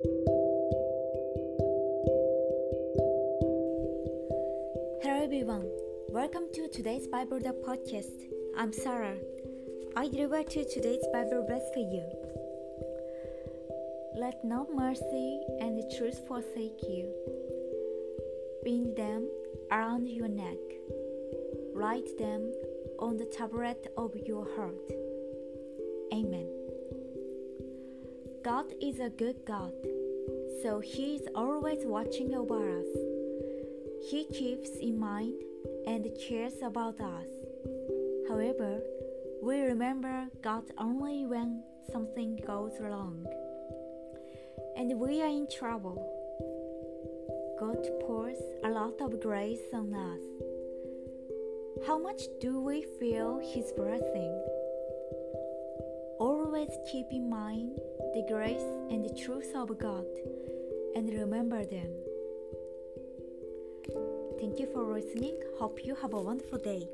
Hello everyone, welcome to today's Bible the podcast. I'm Sarah. I deliver to today's Bible verse for you. Let no mercy and truth forsake you. Bind them around your neck. Write them on the tablet of your heart. Amen. God is a good God, so He is always watching over us. He keeps in mind and cares about us. However, we remember God only when something goes wrong and we are in trouble. God pours a lot of grace on us. How much do we feel His blessing? Always keep in mind the grace and the truth of God and remember them. Thank you for listening. Hope you have a wonderful day.